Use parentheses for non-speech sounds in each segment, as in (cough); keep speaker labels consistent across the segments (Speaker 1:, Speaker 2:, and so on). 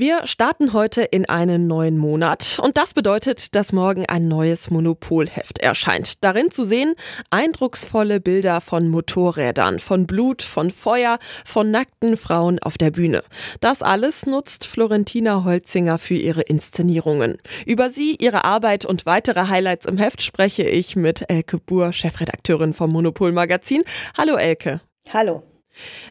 Speaker 1: Wir starten heute in einen neuen Monat und das bedeutet, dass morgen ein neues Monopolheft erscheint. Darin zu sehen eindrucksvolle Bilder von Motorrädern, von Blut, von Feuer, von nackten Frauen auf der Bühne. Das alles nutzt Florentina Holzinger für ihre Inszenierungen. Über sie, ihre Arbeit und weitere Highlights im Heft spreche ich mit Elke Buhr, Chefredakteurin vom Monopol Magazin. Hallo Elke.
Speaker 2: Hallo.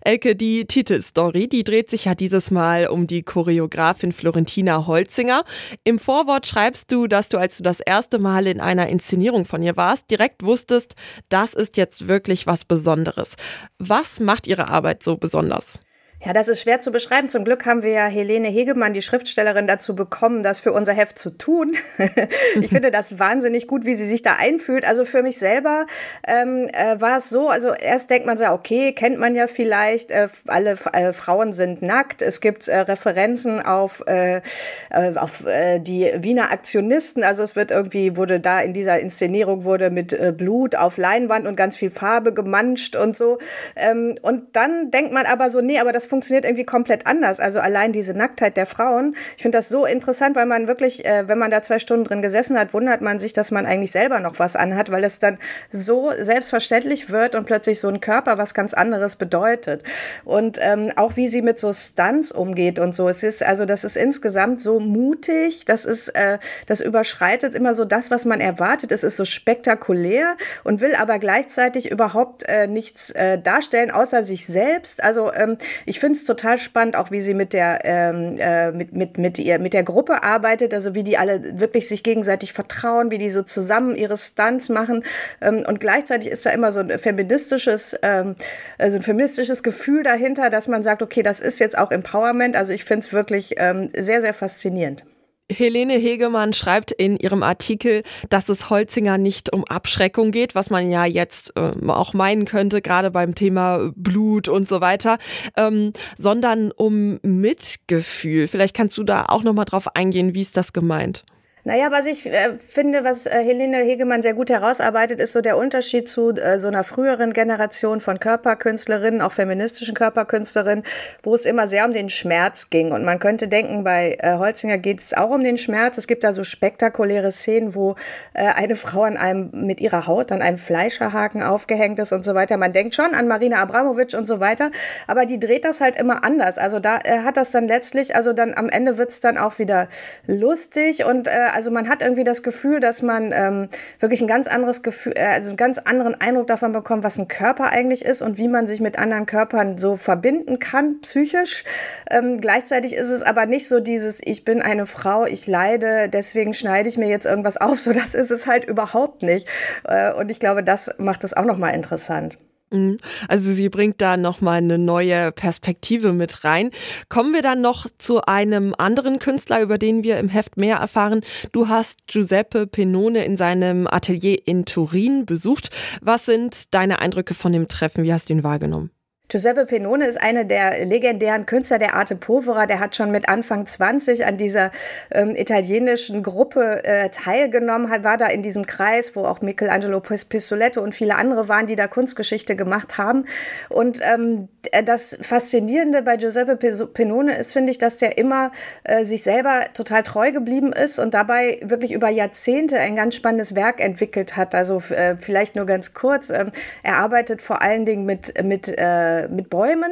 Speaker 1: Elke, die Titelstory, die dreht sich ja dieses Mal um die Choreografin Florentina Holzinger. Im Vorwort schreibst du, dass du, als du das erste Mal in einer Inszenierung von ihr warst, direkt wusstest, das ist jetzt wirklich was Besonderes. Was macht ihre Arbeit so besonders?
Speaker 2: Ja, das ist schwer zu beschreiben. Zum Glück haben wir ja Helene Hegemann, die Schriftstellerin, dazu bekommen, das für unser Heft zu tun. (laughs) ich finde das wahnsinnig gut, wie sie sich da einfühlt. Also für mich selber ähm, äh, war es so, also erst denkt man so, okay, kennt man ja vielleicht, äh, alle äh, Frauen sind nackt. Es gibt äh, Referenzen auf, äh, äh, auf die Wiener Aktionisten. Also es wird irgendwie, wurde da in dieser Inszenierung wurde mit Blut auf Leinwand und ganz viel Farbe gemanscht und so. Ähm, und dann denkt man aber so, nee, aber das funktioniert irgendwie komplett anders. Also allein diese Nacktheit der Frauen. Ich finde das so interessant, weil man wirklich, äh, wenn man da zwei Stunden drin gesessen hat, wundert man sich, dass man eigentlich selber noch was anhat, weil es dann so selbstverständlich wird und plötzlich so ein Körper was ganz anderes bedeutet. Und ähm, auch wie sie mit so Stunts umgeht und so. Es ist, also das ist insgesamt so mutig, das ist, äh, das überschreitet immer so das, was man erwartet. Es ist so spektakulär und will aber gleichzeitig überhaupt äh, nichts äh, darstellen, außer sich selbst. Also ähm, ich ich finde es total spannend, auch wie sie mit der, ähm, äh, mit, mit, mit, ihr, mit der Gruppe arbeitet, also wie die alle wirklich sich gegenseitig vertrauen, wie die so zusammen ihre Stunts machen. Ähm, und gleichzeitig ist da immer so ein feministisches, ähm, also ein feministisches Gefühl dahinter, dass man sagt, okay, das ist jetzt auch Empowerment. Also ich finde es wirklich ähm, sehr, sehr faszinierend.
Speaker 1: Helene Hegemann schreibt in ihrem Artikel, dass es Holzinger nicht um Abschreckung geht, was man ja jetzt äh, auch meinen könnte, gerade beim Thema Blut und so weiter, ähm, sondern um Mitgefühl. Vielleicht kannst du da auch nochmal drauf eingehen, wie ist das gemeint?
Speaker 2: Naja, was ich äh, finde, was äh, Helene Hegemann sehr gut herausarbeitet, ist so der Unterschied zu äh, so einer früheren Generation von Körperkünstlerinnen, auch feministischen Körperkünstlerinnen, wo es immer sehr um den Schmerz ging. Und man könnte denken, bei äh, Holzinger geht es auch um den Schmerz. Es gibt da so spektakuläre Szenen, wo äh, eine Frau an einem mit ihrer Haut an einem Fleischerhaken aufgehängt ist und so weiter. Man denkt schon an Marina Abramovic und so weiter, aber die dreht das halt immer anders. Also da äh, hat das dann letztlich, also dann am Ende wird es dann auch wieder lustig und also man hat irgendwie das Gefühl, dass man ähm, wirklich ein ganz anderes Gefühl, äh, also einen ganz anderen Eindruck davon bekommt, was ein Körper eigentlich ist und wie man sich mit anderen Körpern so verbinden kann, psychisch. Ähm, gleichzeitig ist es aber nicht so dieses, ich bin eine Frau, ich leide, deswegen schneide ich mir jetzt irgendwas auf. (laughs) So, das ist es halt überhaupt nicht. Äh, und ich glaube, das macht es auch nochmal interessant.
Speaker 1: Mhm. Also sie bringt da nochmal eine neue Perspektive mit rein. Kommen wir dann noch zu einem anderen Künstler, über den wir im Heft mehr erfahren. Du hast Giuseppe Penone in seinem Atelier in Turin besucht. Was sind deine Eindrücke von dem Treffen? Wie hast du ihn wahrgenommen?
Speaker 2: Giuseppe Penone ist einer der legendären Künstler der Arte Povera. Der hat schon mit Anfang 20 an dieser ähm, italienischen Gruppe äh, teilgenommen, hat, war da in diesem Kreis, wo auch Michelangelo Pistoletto und viele andere waren, die da Kunstgeschichte gemacht haben. Und ähm, das Faszinierende bei Giuseppe Penone ist, finde ich, dass der immer äh, sich selber total treu geblieben ist und dabei wirklich über Jahrzehnte ein ganz spannendes Werk entwickelt hat. Also äh, vielleicht nur ganz kurz. Ähm, er arbeitet vor allen Dingen mit, mit äh, mit Bäumen,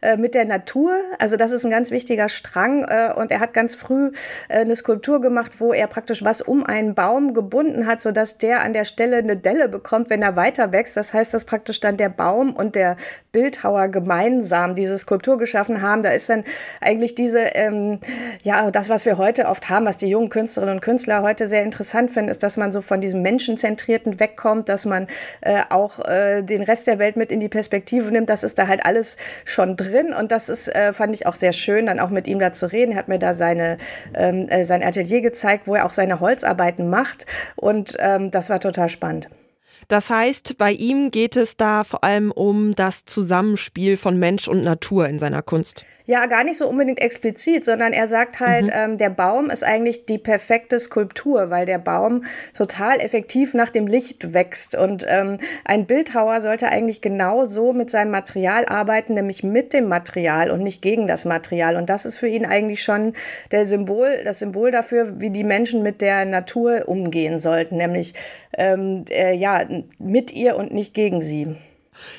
Speaker 2: äh, mit der Natur. Also das ist ein ganz wichtiger Strang. Äh, und er hat ganz früh äh, eine Skulptur gemacht, wo er praktisch was um einen Baum gebunden hat, sodass der an der Stelle eine Delle bekommt, wenn er weiter wächst. Das heißt, dass praktisch dann der Baum und der Bildhauer gemeinsam diese Skulptur geschaffen haben. Da ist dann eigentlich diese, ähm, ja, das, was wir heute oft haben, was die jungen Künstlerinnen und Künstler heute sehr interessant finden, ist, dass man so von diesem Menschenzentrierten wegkommt, dass man äh, auch äh, den Rest der Welt mit in die Perspektive nimmt. Das ist da halt alles schon drin und das ist, äh, fand ich auch sehr schön, dann auch mit ihm da zu reden. Er hat mir da seine, ähm, äh, sein Atelier gezeigt, wo er auch seine Holzarbeiten macht und ähm, das war total spannend.
Speaker 1: Das heißt, bei ihm geht es da vor allem um das Zusammenspiel von Mensch und Natur in seiner Kunst.
Speaker 2: Ja, gar nicht so unbedingt explizit, sondern er sagt halt, mhm. ähm, der Baum ist eigentlich die perfekte Skulptur, weil der Baum total effektiv nach dem Licht wächst. Und ähm, ein Bildhauer sollte eigentlich genau so mit seinem Material arbeiten, nämlich mit dem Material und nicht gegen das Material. Und das ist für ihn eigentlich schon der Symbol, das Symbol dafür, wie die Menschen mit der Natur umgehen sollten, nämlich ähm, äh, ja mit ihr und nicht gegen sie.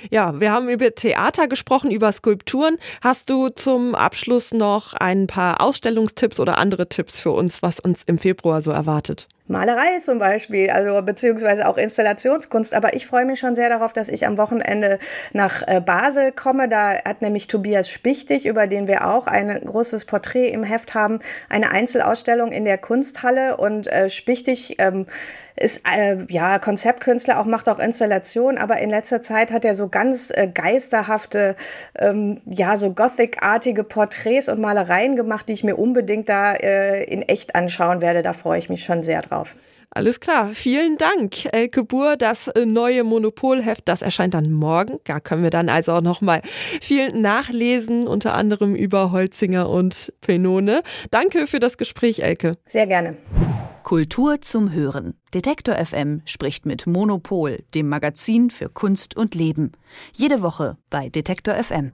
Speaker 1: Ja, wir haben über Theater gesprochen, über Skulpturen. Hast du zum Abschluss noch ein paar Ausstellungstipps oder andere Tipps für uns, was uns im Februar so erwartet?
Speaker 2: Malerei zum Beispiel, also beziehungsweise auch Installationskunst. Aber ich freue mich schon sehr darauf, dass ich am Wochenende nach äh, Basel komme. Da hat nämlich Tobias Spichtig, über den wir auch ein großes Porträt im Heft haben, eine Einzelausstellung in der Kunsthalle. Und äh, Spichtig ähm, ist äh, ja Konzeptkünstler, auch macht auch Installationen, aber in letzter Zeit hat er so ganz äh, geisterhafte, ähm, ja, so Gothic-artige Porträts und Malereien gemacht, die ich mir unbedingt da äh, in echt anschauen werde. Da freue ich mich schon sehr drauf drauf.
Speaker 1: Alles klar, vielen Dank, Elke Buhr. Das äh, neue Monopolheft, das erscheint dann morgen. Da können wir dann also auch nochmal viel nachlesen, unter anderem über Holzinger und Penone. Danke für das Gespräch, Elke.
Speaker 2: Sehr gerne.
Speaker 3: Kultur zum Hören. Detektor FM spricht mit Monopol, dem Magazin für Kunst und Leben. Jede Woche bei Detektor FM.